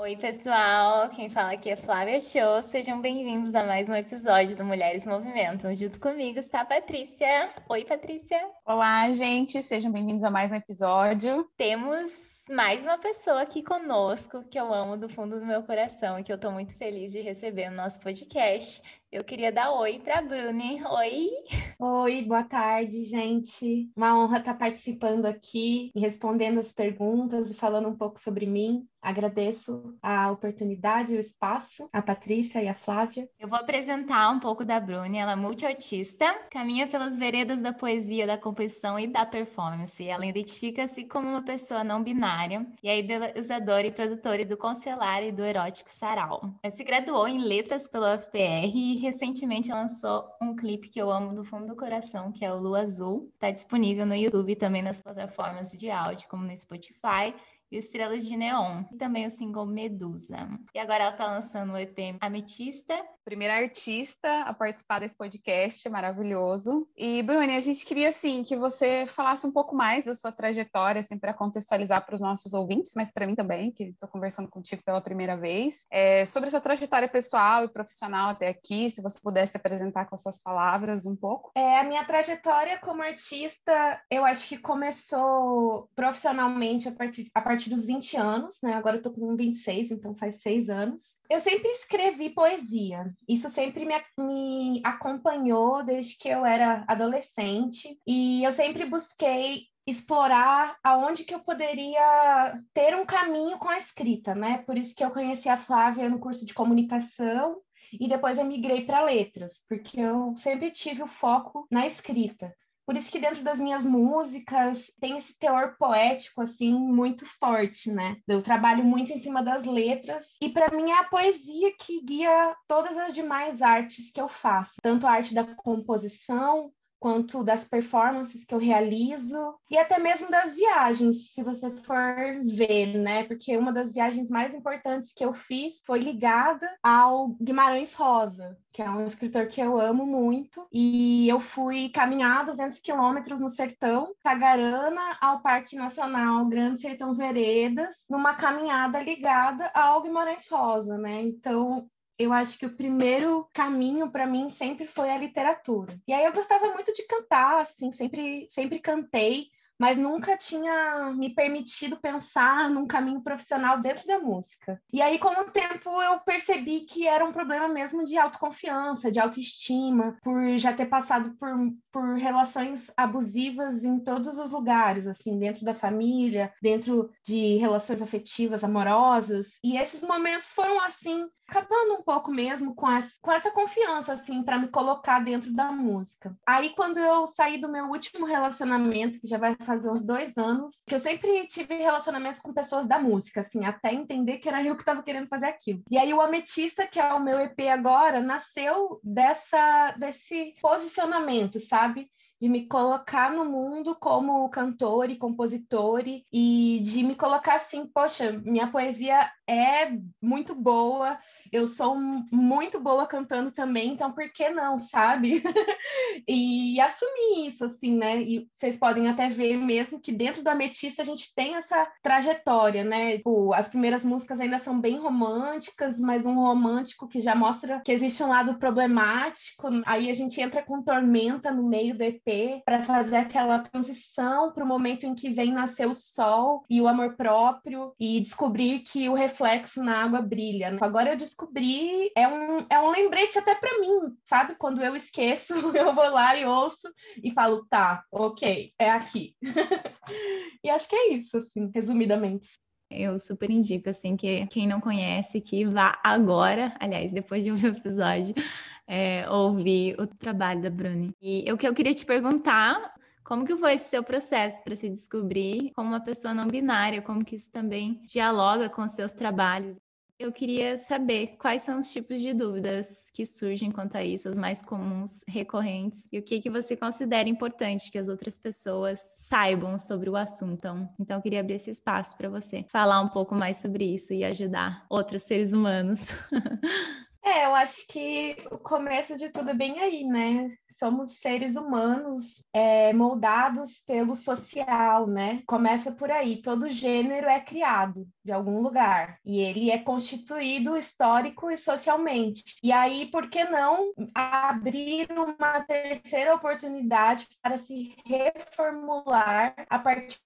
Oi, pessoal! Quem fala aqui é Flávia Show. Sejam bem-vindos a mais um episódio do Mulheres Movimentam. Junto comigo está a Patrícia. Oi, Patrícia! Olá, gente! Sejam bem-vindos a mais um episódio. Temos mais uma pessoa aqui conosco que eu amo do fundo do meu coração e que eu estou muito feliz de receber no nosso podcast. Eu queria dar oi para a Bruni. Oi! Oi, boa tarde, gente. Uma honra estar participando aqui respondendo as perguntas e falando um pouco sobre mim. Agradeço a oportunidade e o espaço, a Patrícia e a Flávia. Eu vou apresentar um pouco da Bruni. Ela é multiartista, caminha pelas veredas da poesia, da composição e da performance. Ela identifica-se como uma pessoa não binária e é idealizadora e produtora do Concelar e do Erótico Sarau. Ela se graduou em Letras pelo UFPR e recentemente lançou um clipe que eu amo do fundo do coração, que é o Lua Azul. Está disponível no YouTube e também nas plataformas de áudio, como no Spotify e Estrelas de Neon, e também o single Medusa. E agora ela está lançando o EP Ametista. Primeira artista a participar desse podcast maravilhoso. E, Bruni, a gente queria, assim, que você falasse um pouco mais da sua trajetória, assim, para contextualizar para os nossos ouvintes, mas para mim também, que estou conversando contigo pela primeira vez, é, sobre a sua trajetória pessoal e profissional até aqui, se você pudesse apresentar com as suas palavras um pouco. É, a minha trajetória como artista, eu acho que começou profissionalmente a partir, a partir partir dos 20 anos, né? Agora eu tô com 26, então faz seis anos. Eu sempre escrevi poesia. Isso sempre me, me acompanhou desde que eu era adolescente. E eu sempre busquei explorar aonde que eu poderia ter um caminho com a escrita, né? Por isso que eu conheci a Flávia no curso de comunicação e depois eu migrei para letras, porque eu sempre tive o foco na escrita. Por isso que dentro das minhas músicas tem esse teor poético assim muito forte, né? Eu trabalho muito em cima das letras e para mim é a poesia que guia todas as demais artes que eu faço, tanto a arte da composição quanto das performances que eu realizo e até mesmo das viagens, se você for ver, né? Porque uma das viagens mais importantes que eu fiz foi ligada ao Guimarães Rosa, que é um escritor que eu amo muito, e eu fui caminhar 200 quilômetros no sertão, Tagarana, ao Parque Nacional Grande Sertão Veredas, numa caminhada ligada ao Guimarães Rosa, né? Então, eu acho que o primeiro caminho para mim sempre foi a literatura. E aí eu gostava muito de cantar, assim, sempre sempre cantei mas nunca tinha me permitido pensar num caminho profissional dentro da música. E aí, com o tempo, eu percebi que era um problema mesmo de autoconfiança, de autoestima, por já ter passado por, por relações abusivas em todos os lugares, assim, dentro da família, dentro de relações afetivas, amorosas. E esses momentos foram, assim, acabando um pouco mesmo com, com essa confiança, assim, para me colocar dentro da música. Aí, quando eu saí do meu último relacionamento, que já vai fazer uns dois anos, que eu sempre tive relacionamentos com pessoas da música, assim, até entender que era eu que estava querendo fazer aquilo. E aí, o Ametista, que é o meu EP agora, nasceu dessa, desse posicionamento, sabe? de me colocar no mundo como cantor e compositor e de me colocar assim, poxa, minha poesia é muito boa, eu sou muito boa cantando também, então por que não, sabe? e assumir isso, assim, né? E vocês podem até ver mesmo que dentro da Ametista a gente tem essa trajetória, né? Tipo, as primeiras músicas ainda são bem românticas, mas um romântico que já mostra que existe um lado problemático. Aí a gente entra com Tormenta no meio do EP para fazer aquela transição para o momento em que vem nascer o sol e o amor próprio e descobrir que o reflexo na água brilha. Agora eu descobri, é um, é um lembrete até para mim, sabe? Quando eu esqueço, eu vou lá e ouço e falo, tá, ok, é aqui. e acho que é isso, assim, resumidamente. Eu super indico, assim, que quem não conhece, que vá agora, aliás, depois de ouvir o episódio, é, ouvir o trabalho da Bruni. E o que eu queria te perguntar, como que foi esse seu processo para se descobrir como uma pessoa não binária? Como que isso também dialoga com os seus trabalhos? Eu queria saber quais são os tipos de dúvidas que surgem quanto a isso, os mais comuns, recorrentes, e o que, que você considera importante que as outras pessoas saibam sobre o assunto. Então, então eu queria abrir esse espaço para você falar um pouco mais sobre isso e ajudar outros seres humanos. É, eu acho que o começo de tudo é bem aí, né? Somos seres humanos é, moldados pelo social, né? Começa por aí. Todo gênero é criado de algum lugar e ele é constituído histórico e socialmente. E aí, por que não abrir uma terceira oportunidade para se reformular a partir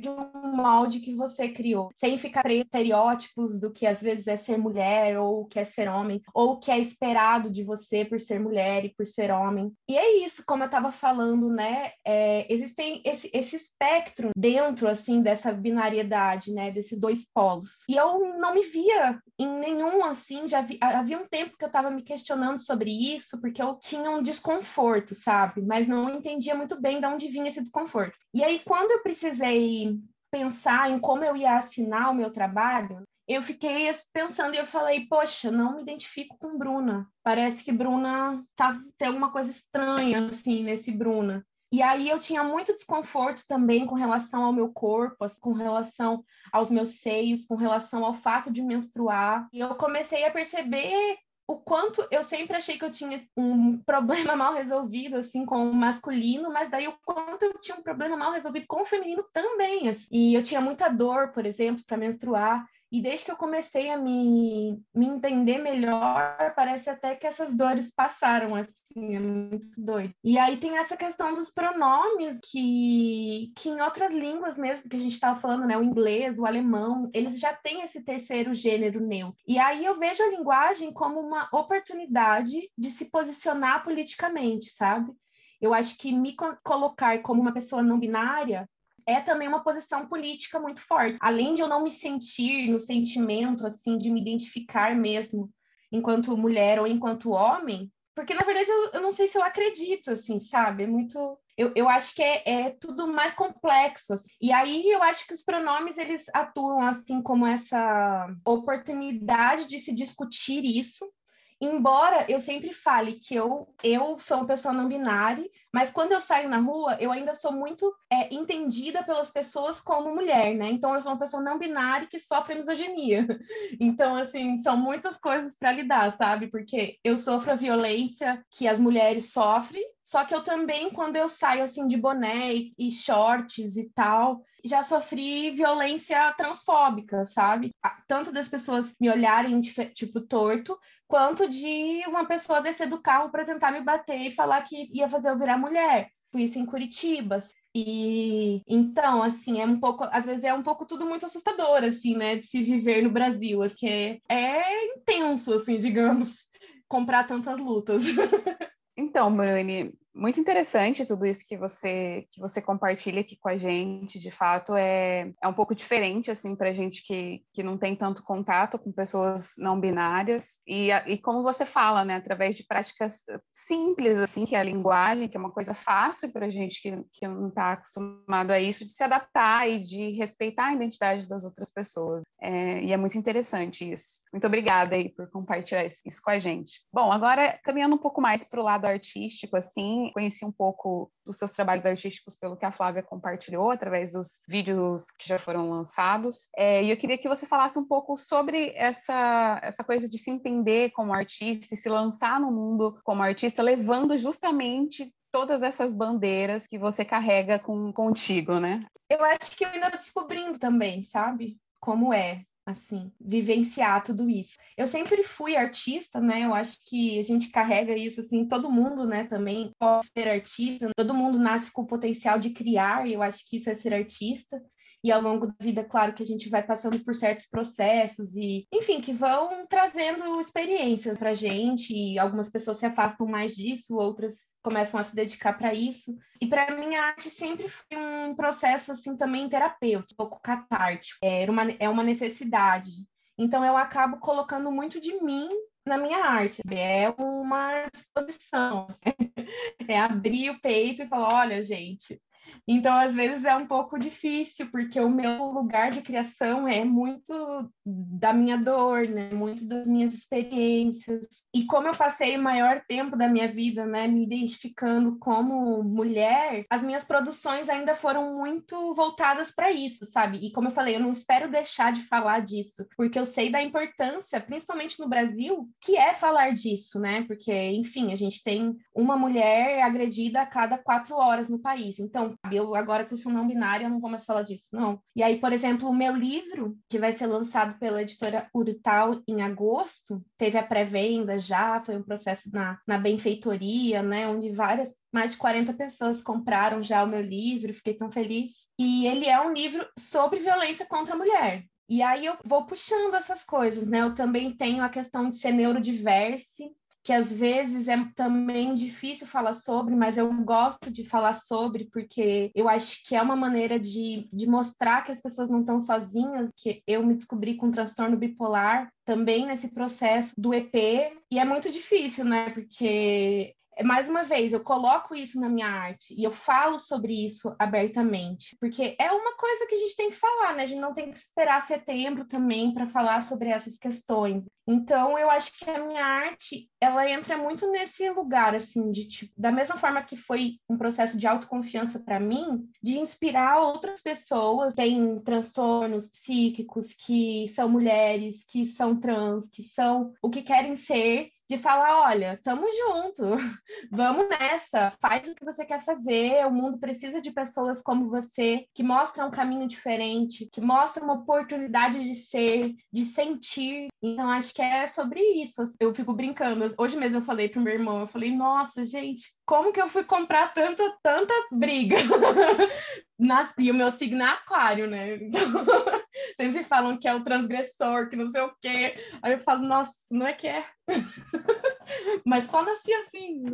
de um molde que você criou, sem ficar preso estereótipos do que às vezes é ser mulher ou o que é ser homem ou o que é esperado de você por ser mulher e por ser homem. E é isso, como eu estava falando, né? É, existem esse, esse espectro dentro, assim, dessa binariedade, né? Desses dois polos. E eu não me via em nenhum, assim, já vi, havia um tempo que eu estava me questionando sobre isso, porque eu tinha um desconforto, sabe? Mas não entendia muito bem de onde vinha esse desconforto. E aí, quando eu precisei pensar em como eu ia assinar o meu trabalho, eu fiquei pensando e eu falei, poxa, não me identifico com Bruna. Parece que Bruna tá tem alguma coisa estranha assim nesse Bruna. E aí eu tinha muito desconforto também com relação ao meu corpo, assim, com relação aos meus seios, com relação ao fato de menstruar. E eu comecei a perceber o quanto eu sempre achei que eu tinha um problema mal resolvido, assim, com o masculino, mas daí o quanto eu tinha um problema mal resolvido com o feminino também. Assim. E eu tinha muita dor, por exemplo, para menstruar. E desde que eu comecei a me, me entender melhor, parece até que essas dores passaram, assim, é muito doido. E aí tem essa questão dos pronomes, que, que em outras línguas mesmo, que a gente estava falando, né, o inglês, o alemão, eles já têm esse terceiro gênero neutro. E aí eu vejo a linguagem como uma oportunidade de se posicionar politicamente, sabe? Eu acho que me colocar como uma pessoa não binária é também uma posição política muito forte. Além de eu não me sentir no sentimento, assim, de me identificar mesmo enquanto mulher ou enquanto homem, porque na verdade eu, eu não sei se eu acredito, assim, sabe? É muito. Eu, eu acho que é, é tudo mais complexo. Assim. E aí eu acho que os pronomes eles atuam assim como essa oportunidade de se discutir isso Embora eu sempre fale que eu, eu sou uma pessoa não binária, mas quando eu saio na rua, eu ainda sou muito é, entendida pelas pessoas como mulher, né? Então, eu sou uma pessoa não binária que sofre misoginia. Então, assim, são muitas coisas para lidar, sabe? Porque eu sofro a violência que as mulheres sofrem, só que eu também, quando eu saio assim de boné e, shorts e tal, já sofri violência transfóbica, sabe? Tanto das pessoas me olharem tipo torto, quanto de uma pessoa descer do carro para tentar me bater e falar que ia fazer eu virar mulher. Fui isso em Curitiba. E então, assim, é um pouco, às vezes é um pouco tudo muito assustador, assim, né, de se viver no Brasil, assim, é, é intenso, assim, digamos, comprar tantas lutas. Então, Bruni, muito interessante tudo isso que você que você compartilha aqui com a gente. De fato, é, é um pouco diferente assim para gente que, que não tem tanto contato com pessoas não binárias e, e como você fala, né, através de práticas simples assim, que é a linguagem, que é uma coisa fácil para gente que, que não está acostumado a isso, de se adaptar e de respeitar a identidade das outras pessoas. É, e é muito interessante isso. Muito obrigada aí por compartilhar isso com a gente. Bom, agora caminhando um pouco mais para o lado artístico, assim, conheci um pouco dos seus trabalhos artísticos pelo que a Flávia compartilhou através dos vídeos que já foram lançados. É, e eu queria que você falasse um pouco sobre essa, essa coisa de se entender como artista e se lançar no mundo como artista, levando justamente todas essas bandeiras que você carrega com, contigo, né? Eu acho que eu ainda estou descobrindo também, sabe? Como é assim, vivenciar tudo isso. Eu sempre fui artista, né? Eu acho que a gente carrega isso assim, todo mundo, né, também pode ser artista, todo mundo nasce com o potencial de criar, e eu acho que isso é ser artista e ao longo da vida, claro que a gente vai passando por certos processos e, enfim, que vão trazendo experiências para gente. E algumas pessoas se afastam mais disso, outras começam a se dedicar para isso. E para mim a arte sempre foi um processo assim também terapêutico, um pouco catártico. É uma, é uma necessidade. Então eu acabo colocando muito de mim na minha arte. É uma exposição. é abrir o peito e falar, olha, gente, então, às vezes é um pouco difícil, porque o meu lugar de criação é muito da minha dor, né? Muito das minhas experiências. E como eu passei o maior tempo da minha vida, né, me identificando como mulher, as minhas produções ainda foram muito voltadas para isso, sabe? E como eu falei, eu não espero deixar de falar disso, porque eu sei da importância, principalmente no Brasil, que é falar disso, né? Porque, enfim, a gente tem uma mulher agredida a cada quatro horas no país. Então, eu agora que eu sou não binária, eu não vou mais falar disso, não. E aí, por exemplo, o meu livro, que vai ser lançado pela editora Urtal em agosto, teve a pré-venda já, foi um processo na, na benfeitoria, né, onde várias, mais de 40 pessoas compraram já o meu livro, fiquei tão feliz. E ele é um livro sobre violência contra a mulher. E aí eu vou puxando essas coisas, né? Eu também tenho a questão de ser neurodiverse, que às vezes é também difícil falar sobre, mas eu gosto de falar sobre, porque eu acho que é uma maneira de, de mostrar que as pessoas não estão sozinhas, que eu me descobri com transtorno bipolar também nesse processo do EP, e é muito difícil, né? Porque mais uma vez, eu coloco isso na minha arte e eu falo sobre isso abertamente, porque é uma coisa que a gente tem que falar, né? A gente não tem que esperar setembro também para falar sobre essas questões. Então, eu acho que a minha arte, ela entra muito nesse lugar, assim, de tipo, da mesma forma que foi um processo de autoconfiança para mim, de inspirar outras pessoas que têm transtornos psíquicos, que são mulheres, que são trans, que são o que querem ser de falar, olha, tamo junto, vamos nessa, faz o que você quer fazer, o mundo precisa de pessoas como você, que mostram um caminho diferente, que mostram uma oportunidade de ser, de sentir. Então, acho que é sobre isso. Eu fico brincando. Hoje mesmo eu falei pro meu irmão, eu falei, nossa, gente, como que eu fui comprar tanta, tanta briga? e o meu signo é aquário, né? Então, sempre falam que é o transgressor, que não sei o quê. Aí eu falo, nossa, não é que é. Mas só nasci assim.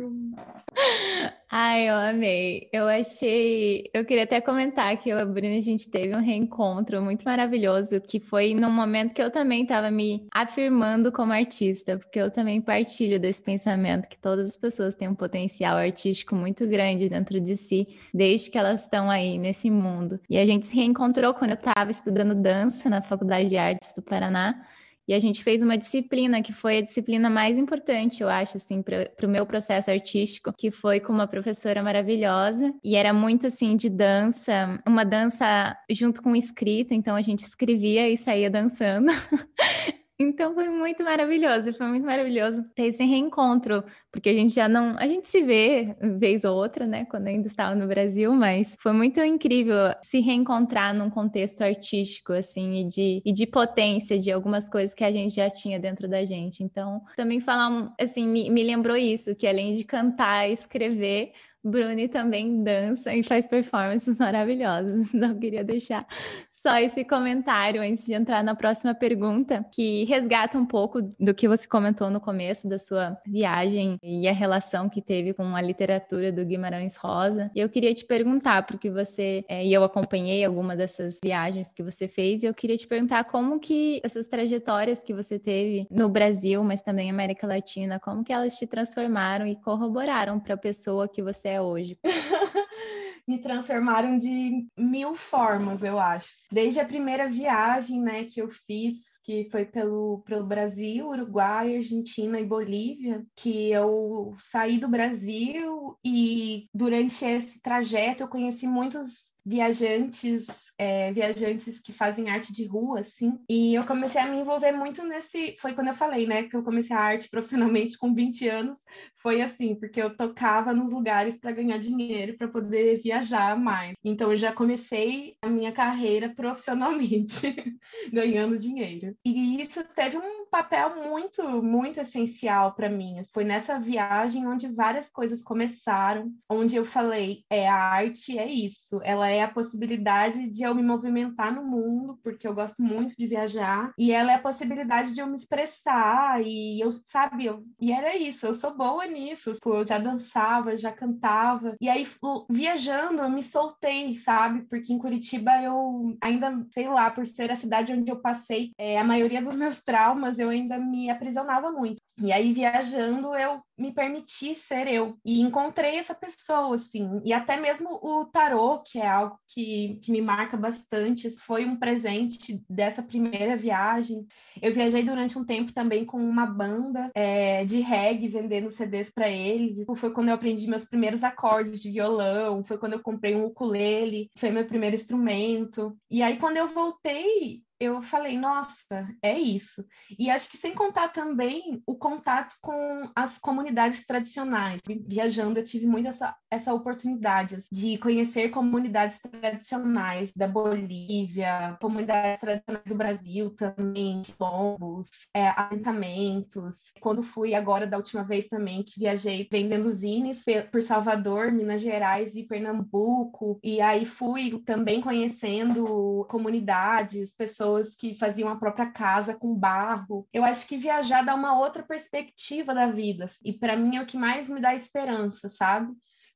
Ai, eu amei. Eu achei. Eu queria até comentar que eu e a Bruna, a gente teve um reencontro muito maravilhoso, que foi num momento que eu também estava me afirmando como artista, porque eu também partilho desse pensamento que todas as pessoas têm um potencial artístico muito grande dentro de si, desde que elas estão aí nesse mundo. E a gente se reencontrou quando eu estava estudando dança na Faculdade de Artes do Paraná. E a gente fez uma disciplina que foi a disciplina mais importante, eu acho, assim, para o meu processo artístico, que foi com uma professora maravilhosa. E era muito, assim, de dança, uma dança junto com escrita, então a gente escrevia e saía dançando. Então foi muito maravilhoso, foi muito maravilhoso ter esse reencontro, porque a gente já não, a gente se vê vez ou outra, né, quando ainda estava no Brasil, mas foi muito incrível se reencontrar num contexto artístico assim e de, e de potência de algumas coisas que a gente já tinha dentro da gente. Então, também falar assim, me, me lembrou isso, que além de cantar e escrever, Bruni também dança e faz performances maravilhosas. Não queria deixar só esse comentário antes de entrar na próxima pergunta, que resgata um pouco do que você comentou no começo da sua viagem e a relação que teve com a literatura do Guimarães Rosa. Eu queria te perguntar, porque você é, e eu acompanhei alguma dessas viagens que você fez, e eu queria te perguntar como que essas trajetórias que você teve no Brasil, mas também América Latina, como que elas te transformaram e corroboraram para a pessoa que você é hoje? me transformaram de mil formas, eu acho. Desde a primeira viagem, né, que eu fiz que foi pelo, pelo Brasil, Uruguai, Argentina e Bolívia, que eu saí do Brasil e durante esse trajeto eu conheci muitos viajantes, é, viajantes que fazem arte de rua, assim. E eu comecei a me envolver muito nesse. Foi quando eu falei, né, que eu comecei a arte profissionalmente com 20 anos. Foi assim, porque eu tocava nos lugares para ganhar dinheiro, para poder viajar mais. Então eu já comecei a minha carreira profissionalmente, ganhando dinheiro. E isso teve um papel muito, muito essencial para mim. Foi nessa viagem onde várias coisas começaram, onde eu falei, é a arte é isso, ela é a possibilidade de eu me movimentar no mundo, porque eu gosto muito de viajar, e ela é a possibilidade de eu me expressar, e eu, sabe, eu, e era isso, eu sou boa nisso, tipo, eu já dançava, já cantava, e aí viajando eu me soltei, sabe, porque em Curitiba eu ainda, sei lá, por ser a cidade onde eu passei é, a maioria dos meus traumas, eu ainda me aprisionava muito. E aí, viajando, eu me permiti ser eu. E encontrei essa pessoa, assim. E até mesmo o tarô, que é algo que, que me marca bastante, foi um presente dessa primeira viagem. Eu viajei durante um tempo também com uma banda é, de reggae, vendendo CDs para eles. Foi quando eu aprendi meus primeiros acordes de violão, foi quando eu comprei um ukulele, foi meu primeiro instrumento. E aí, quando eu voltei, eu falei, nossa, é isso. E acho que sem contar também o contato com as comunidades tradicionais. Viajando, eu tive muito essa, essa oportunidade de conhecer comunidades tradicionais da Bolívia, comunidades tradicionais do Brasil também, quilombos, é, assentamentos. Quando fui agora, da última vez também, que viajei vendendo zines por Salvador, Minas Gerais e Pernambuco. E aí fui também conhecendo comunidades, pessoas pessoas que faziam a própria casa com barro. Eu acho que viajar dá uma outra perspectiva da vida. E para mim é o que mais me dá esperança, sabe?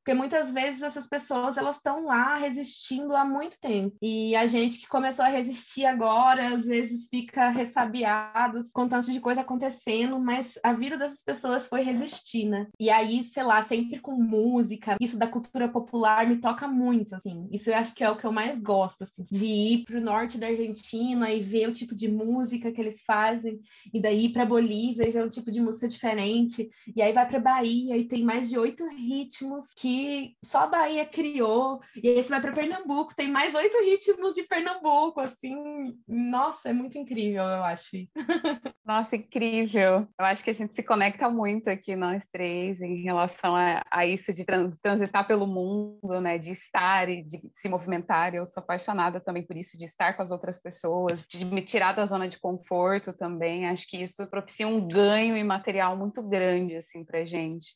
Porque muitas vezes essas pessoas elas estão lá resistindo há muito tempo. E a gente que começou a resistir agora, às vezes fica ressabiado com tanto de coisa acontecendo, mas a vida dessas pessoas foi resistir, né? E aí, sei lá, sempre com música, isso da cultura popular me toca muito, assim. Isso eu acho que é o que eu mais gosto, assim, de ir pro norte da Argentina e ver o tipo de música que eles fazem, e daí pra Bolívia e ver um tipo de música diferente, e aí vai pra Bahia e tem mais de oito ritmos que só a Bahia criou, e aí você vai para Pernambuco, tem mais oito ritmos de Pernambuco, assim, nossa, é muito incrível, eu acho isso. Nossa, incrível. Eu acho que a gente se conecta muito aqui, nós três, em relação a, a isso de trans, transitar pelo mundo, né, de estar e de se movimentar. Eu sou apaixonada também por isso, de estar com as outras pessoas, de me tirar da zona de conforto também. Acho que isso propicia um ganho imaterial muito grande, assim, pra gente.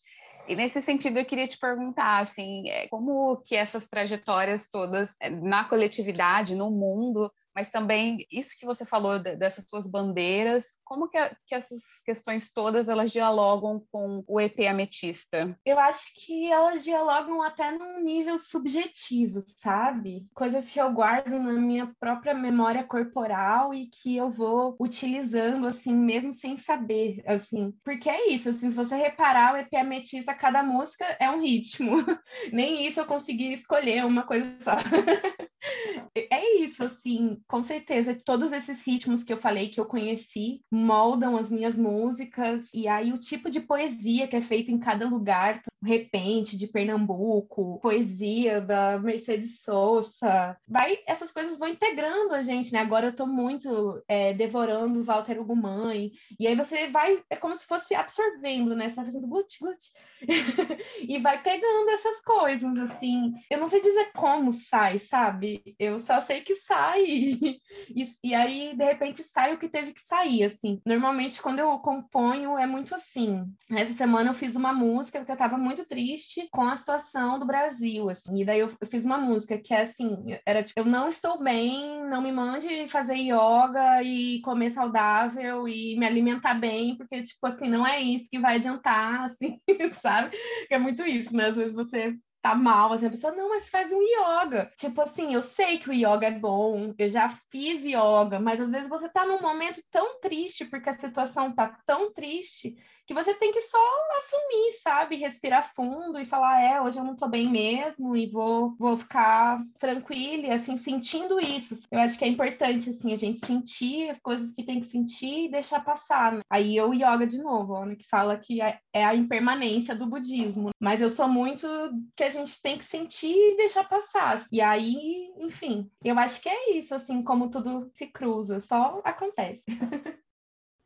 E nesse sentido, eu queria te perguntar, assim, é, como que essas trajetórias todas é, na coletividade, no mundo, mas também isso que você falou dessas suas bandeiras, como que, a, que, essas questões todas elas dialogam com o EP Ametista? Eu acho que elas dialogam até num nível subjetivo, sabe? Coisas que eu guardo na minha própria memória corporal e que eu vou utilizando assim, mesmo sem saber, assim. Porque é isso, assim, se você reparar, o EP Ametista, cada música é um ritmo. Nem isso eu consegui escolher uma coisa só. é isso, assim, com certeza. Todos esses ritmos que eu falei que eu conheci moldam as minhas músicas, e aí o tipo de poesia que é feita em cada lugar, repente de Pernambuco, poesia da Mercedes Sosa, vai, essas coisas vão integrando a gente, né? Agora eu tô muito é, devorando Walter Ugumãe, e aí você vai, é como se fosse absorvendo, né? Você vai fazendo glut, glut, e vai pegando essas coisas, assim. Eu não sei dizer como sai, sabe? Eu só sei que sai, e, e aí, de repente, sai o que teve que sair, assim. Normalmente, quando eu componho, é muito assim. Essa semana eu fiz uma música porque eu tava muito muito triste com a situação do Brasil, assim. E daí eu, eu fiz uma música que é assim, era tipo, eu não estou bem, não me mande fazer yoga e comer saudável e me alimentar bem, porque, tipo assim, não é isso que vai adiantar, assim, sabe? É muito isso, né? Às vezes você tá mal, assim, a pessoa, não, mas faz um yoga. Tipo assim, eu sei que o yoga é bom, eu já fiz yoga, mas às vezes você tá num momento tão triste, porque a situação tá tão triste, que você tem que só assumir, sabe? Respirar fundo e falar, é, hoje eu não tô bem mesmo e vou, vou ficar tranquila e assim, sentindo isso. Eu acho que é importante, assim, a gente sentir as coisas que tem que sentir e deixar passar. Né? Aí eu yoga de novo, né, que fala que é, é a impermanência do budismo. Mas eu sou muito que gente tem que sentir e deixar passar. E aí, enfim, eu acho que é isso, assim, como tudo se cruza, só acontece.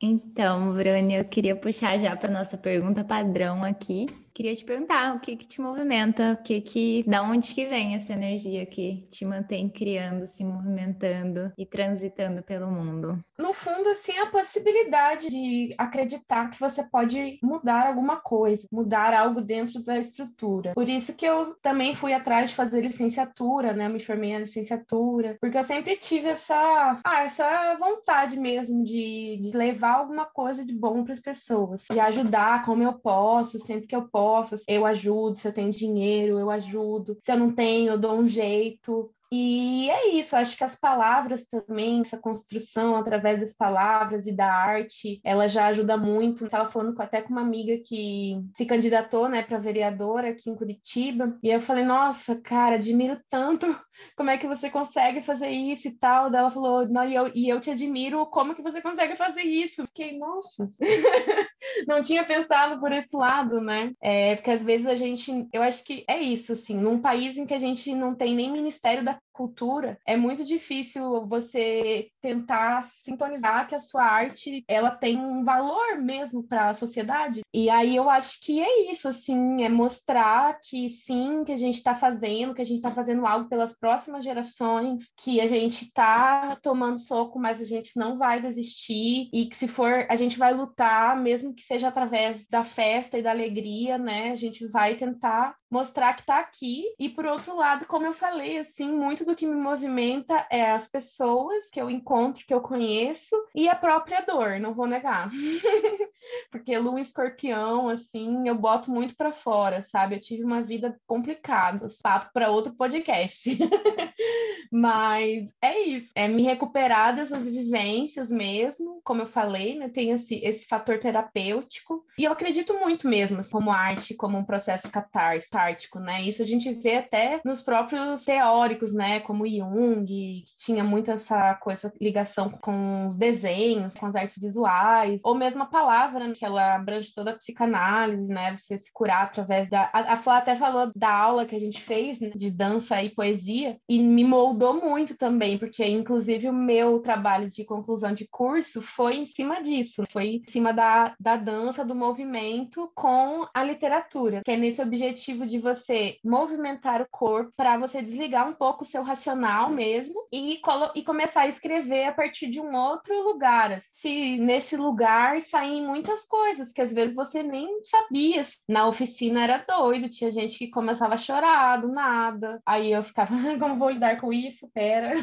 Então, Bruni, eu queria puxar já para nossa pergunta padrão aqui, Queria te perguntar o que que te movimenta, o que que, da onde que vem essa energia que te mantém criando, se movimentando e transitando pelo mundo? No fundo, assim, a possibilidade de acreditar que você pode mudar alguma coisa, mudar algo dentro da estrutura. Por isso que eu também fui atrás de fazer licenciatura, né? me formei na licenciatura, porque eu sempre tive essa, ah, essa vontade mesmo de, de levar alguma coisa de bom para as pessoas, de ajudar como eu posso, sempre que eu posso eu ajudo, se eu tenho dinheiro, eu ajudo, se eu não tenho, eu dou um jeito. E é isso, acho que as palavras também, essa construção através das palavras e da arte, ela já ajuda muito. Estava falando até com uma amiga que se candidatou, né, para vereadora aqui em Curitiba, e eu falei: "Nossa, cara, admiro tanto como é que você consegue fazer isso e tal". Daí ela falou: "Não, e eu, e eu te admiro como que você consegue fazer isso". Fiquei: "Nossa". não tinha pensado por esse lado, né? É, porque às vezes a gente, eu acho que é isso, assim, num país em que a gente não tem nem Ministério da cultura, é muito difícil você tentar sintonizar que a sua arte ela tem um valor mesmo para a sociedade. E aí eu acho que é isso, assim, é mostrar que sim, que a gente está fazendo, que a gente está fazendo algo pelas próximas gerações, que a gente está tomando soco, mas a gente não vai desistir e que se for a gente vai lutar, mesmo que seja através da festa e da alegria, né? A gente vai tentar mostrar que está aqui. E por outro lado, como eu falei, assim, muito do que me movimenta é as pessoas que eu encontro, que eu conheço, e a própria dor, não vou negar. Porque lua escorpião, assim, eu boto muito para fora, sabe? Eu tive uma vida complicada, papo para outro podcast. Mas é isso, é me recuperar dessas vivências mesmo, como eu falei, né? Tem esse, esse fator terapêutico. E eu acredito muito mesmo, assim, como arte, como um processo catártico, né? Isso a gente vê até nos próprios teóricos, né? Como Jung, que tinha muito essa, com essa ligação com os desenhos, com as artes visuais, ou mesmo a palavra, né? que ela abrange toda a psicanálise, né? Você se curar através da. A, a Flá até falou da aula que a gente fez né? de dança e poesia, e me moldou muito também, porque inclusive o meu trabalho de conclusão de curso foi em cima disso, foi em cima da, da dança, do movimento com a literatura, que é nesse objetivo de você movimentar o corpo para você desligar um pouco o seu racional mesmo e, e começar a escrever a partir de um outro lugar. Se nesse lugar saem muitas coisas que às vezes você nem sabia. Na oficina era doido, tinha gente que começava a chorar do nada. Aí eu ficava, como vou lidar com isso? Pera.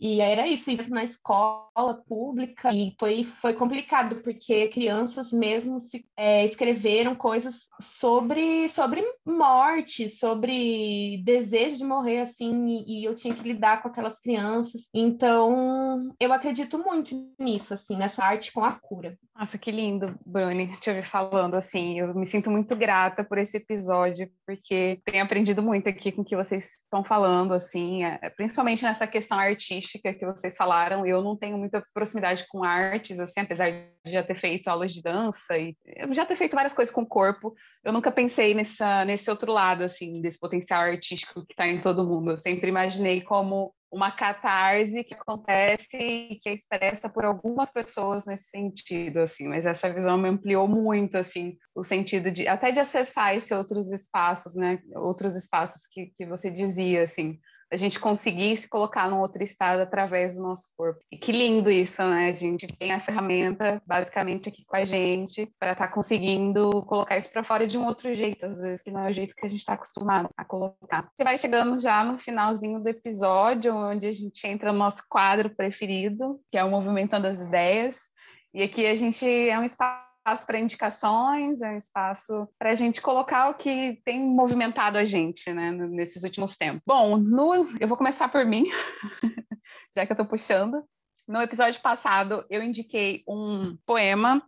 e era isso, na escola pública e foi, foi complicado porque crianças mesmo se, é, escreveram coisas sobre, sobre morte, sobre desejo de morrer assim e, e eu tinha que lidar com aquelas crianças. Então, eu acredito muito nisso, assim, nessa arte com a cura. Nossa, que lindo, Bruni, te ouvir falando assim. Eu me sinto muito grata por esse episódio, porque tenho aprendido muito aqui com o que vocês estão falando, assim, é, principalmente nessa questão artística que vocês falaram. Eu não tenho muita proximidade com artes, assim, apesar de já ter feito aulas de dança e já ter feito várias coisas com o corpo. Eu nunca pensei nessa, nesse outro lado, assim, desse potencial artístico que está em todo mundo. Eu sempre imaginei como uma catarse que acontece e que é expressa por algumas pessoas nesse sentido, assim, mas essa visão me ampliou muito, assim, o sentido de, até de acessar esses outros espaços, né, outros espaços que, que você dizia, assim, a gente conseguir se colocar num outro estado através do nosso corpo. E que lindo isso, né? A gente tem a ferramenta basicamente aqui com a gente para estar tá conseguindo colocar isso para fora de um outro jeito, às vezes que não é o jeito que a gente está acostumado a colocar. Você vai chegando já no finalzinho do episódio, onde a gente entra no nosso quadro preferido, que é o Movimentando as Ideias. E aqui a gente é um espaço espaço para indicações, é um espaço para a gente colocar o que tem movimentado a gente, né, nesses últimos tempos. Bom, no, eu vou começar por mim, já que eu estou puxando. No episódio passado, eu indiquei um poema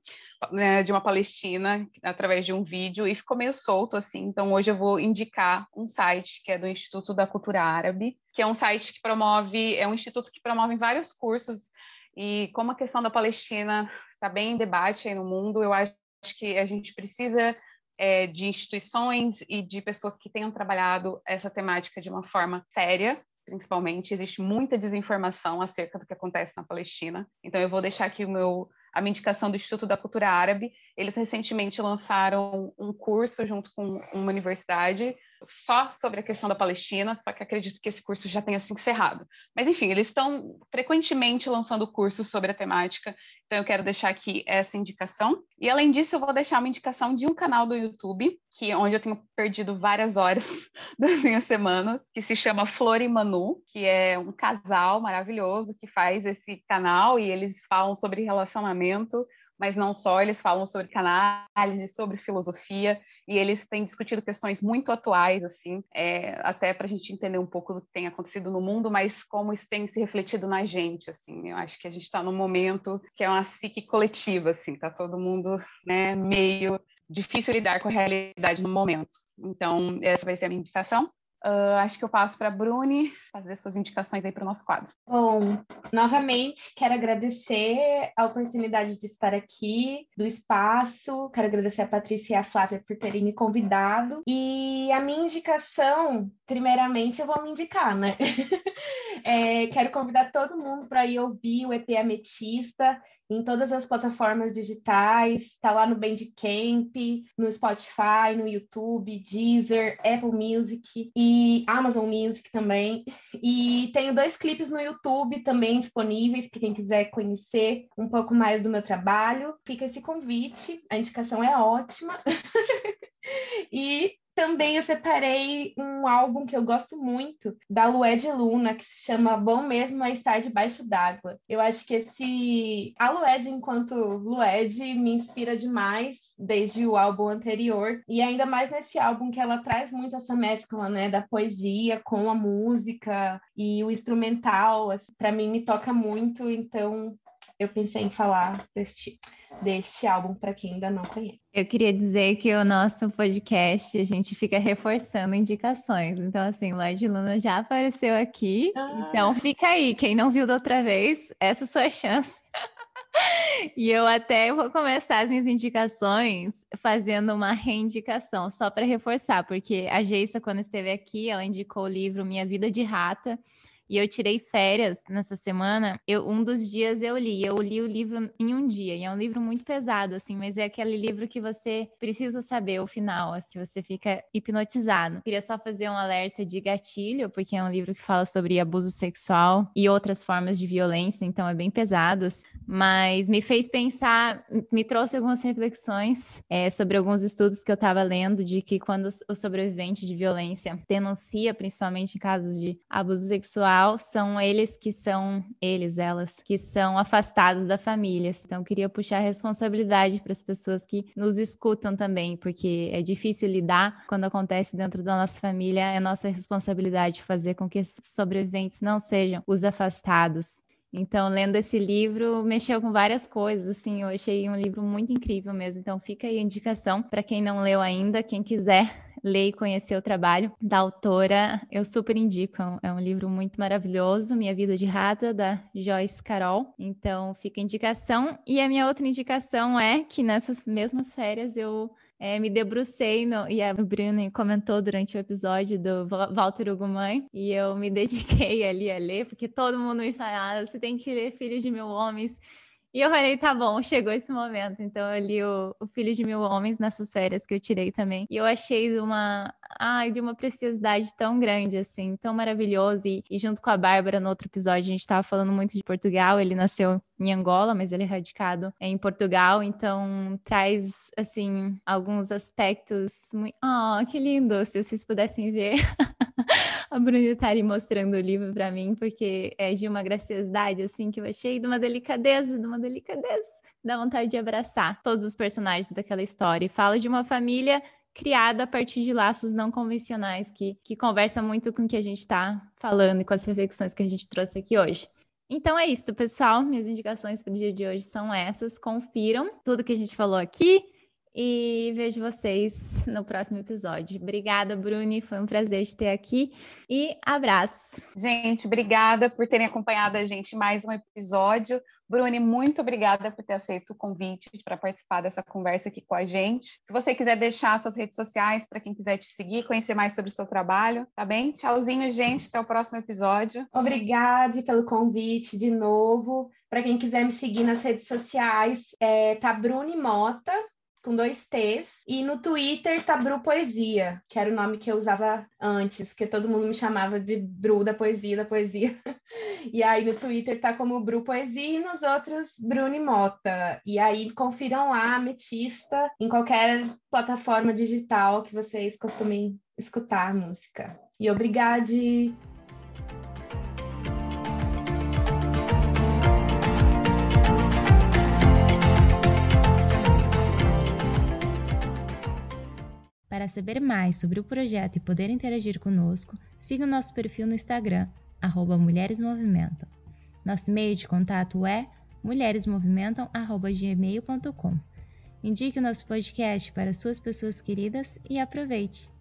né, de uma palestina através de um vídeo e ficou meio solto assim. Então, hoje eu vou indicar um site que é do Instituto da Cultura Árabe, que é um site que promove, é um instituto que promove vários cursos. E como a questão da Palestina está bem em debate aí no mundo, eu acho que a gente precisa é, de instituições e de pessoas que tenham trabalhado essa temática de uma forma séria principalmente, existe muita desinformação acerca do que acontece na Palestina. Então, eu vou deixar aqui o meu a minha indicação do Instituto da Cultura Árabe. Eles recentemente lançaram um curso junto com uma universidade só sobre a questão da Palestina, só que acredito que esse curso já tenha se encerrado. Mas, enfim, eles estão frequentemente lançando cursos sobre a temática, então eu quero deixar aqui essa indicação. E, além disso, eu vou deixar uma indicação de um canal do YouTube, que onde eu tenho perdido várias horas das minhas semanas, que se chama Flor e Manu, que é um casal maravilhoso que faz esse canal e eles falam sobre relacionamento, mas não só, eles falam sobre canálise, sobre filosofia, e eles têm discutido questões muito atuais, assim, é, até para a gente entender um pouco do que tem acontecido no mundo, mas como isso tem se refletido na gente, assim, eu acho que a gente está num momento que é uma psique coletiva, assim, tá todo mundo, né, meio difícil lidar com a realidade no momento. Então, essa vai ser a minha indicação. Uh, acho que eu passo para a Bruni fazer suas indicações aí para o nosso quadro. Bom, novamente quero agradecer a oportunidade de estar aqui, do espaço, quero agradecer a Patrícia e a Flávia por terem me convidado. E a minha indicação, primeiramente, eu vou me indicar, né? é, quero convidar todo mundo para ir ouvir o EP Ametista em todas as plataformas digitais, está lá no Bandcamp, no Spotify, no YouTube, Deezer, Apple Music e Amazon Music também. E tenho dois clipes no YouTube também disponíveis para quem quiser conhecer um pouco mais do meu trabalho. Fica esse convite, a indicação é ótima. e também eu separei um álbum que eu gosto muito, da Lued Luna, que se chama Bom Mesmo é Estar Debaixo d'Água. Eu acho que esse. A Lued, enquanto Lued, me inspira demais desde o álbum anterior, e ainda mais nesse álbum que ela traz muito essa mescla, né, da poesia com a música e o instrumental, assim, para mim me toca muito, então eu pensei em falar deste, deste álbum para quem ainda não conhece. Eu queria dizer que o nosso podcast, a gente fica reforçando indicações. Então, assim, Lloyd Luna já apareceu aqui. Ah. Então, fica aí. Quem não viu da outra vez, essa é a sua chance. e eu até vou começar as minhas indicações fazendo uma reindicação, só para reforçar, porque a Geissa, quando esteve aqui, ela indicou o livro Minha Vida de Rata e eu tirei férias nessa semana. Eu, um dos dias eu li, eu li o livro em um dia, e é um livro muito pesado, assim, mas é aquele livro que você precisa saber o final, assim, você fica hipnotizado. Queria só fazer um alerta de gatilho, porque é um livro que fala sobre abuso sexual e outras formas de violência, então é bem pesado, mas me fez pensar, me trouxe algumas reflexões é, sobre alguns estudos que eu estava lendo de que quando o sobrevivente de violência denuncia, principalmente em casos de abuso sexual, geral, são eles que são, eles, elas, que são afastados da família. Então, queria puxar a responsabilidade para as pessoas que nos escutam também, porque é difícil lidar quando acontece dentro da nossa família. É nossa responsabilidade fazer com que esses sobreviventes não sejam os afastados. Então, lendo esse livro, mexeu com várias coisas, assim, eu achei um livro muito incrível mesmo. Então, fica aí a indicação para quem não leu ainda, quem quiser ler e conhecer o trabalho da autora, eu super indico. É um livro muito maravilhoso, Minha Vida de Rata, da Joyce Carol. Então, fica a indicação. E a minha outra indicação é que nessas mesmas férias eu é, me debrucei no, e a Bruna comentou durante o episódio do Walter Ugumãe e eu me dediquei ali a ler, porque todo mundo me fala, ah, você tem que ler Filhos de Mil Homens, e eu falei, tá bom, chegou esse momento. Então eu li o, o Filho de Mil Homens nessas férias que eu tirei também. E eu achei de uma, ai, de uma preciosidade tão grande, assim, tão maravilhoso. E, e junto com a Bárbara, no outro episódio, a gente estava falando muito de Portugal. Ele nasceu em Angola, mas ele é radicado em Portugal. Então traz, assim, alguns aspectos muito. Oh, que lindo! Se vocês pudessem ver. a Bruna tá ali mostrando o livro para mim, porque é de uma graciosidade, assim, que eu achei, de uma delicadeza, de uma delicadeza. Dá vontade de abraçar todos os personagens daquela história. E fala de uma família criada a partir de laços não convencionais, que, que conversa muito com o que a gente está falando e com as reflexões que a gente trouxe aqui hoje. Então é isso, pessoal. Minhas indicações para o dia de hoje são essas. Confiram tudo que a gente falou aqui e vejo vocês no próximo episódio. Obrigada, Bruni, foi um prazer te ter aqui e abraço. Gente, obrigada por terem acompanhado a gente em mais um episódio. Bruni, muito obrigada por ter aceito o convite para participar dessa conversa aqui com a gente. Se você quiser deixar suas redes sociais para quem quiser te seguir, conhecer mais sobre o seu trabalho, tá bem? Tchauzinho, gente, até o próximo episódio. Obrigada pelo convite de novo. Para quem quiser me seguir nas redes sociais, é, tá Bruni Mota, com dois T's. E no Twitter tá Bru Poesia, que era o nome que eu usava antes, porque todo mundo me chamava de Bru da poesia, da poesia. e aí no Twitter tá como Bru Poesia e nos outros Bruni Mota. E aí confiram lá, Ametista, em qualquer plataforma digital que vocês costumem escutar música. E obrigada! Para saber mais sobre o projeto e poder interagir conosco, siga o nosso perfil no Instagram, arroba Mulheres Movimentam. Nosso e-mail de contato é mulheresmovimentam.gmail.com. Indique o nosso podcast para suas pessoas queridas e aproveite!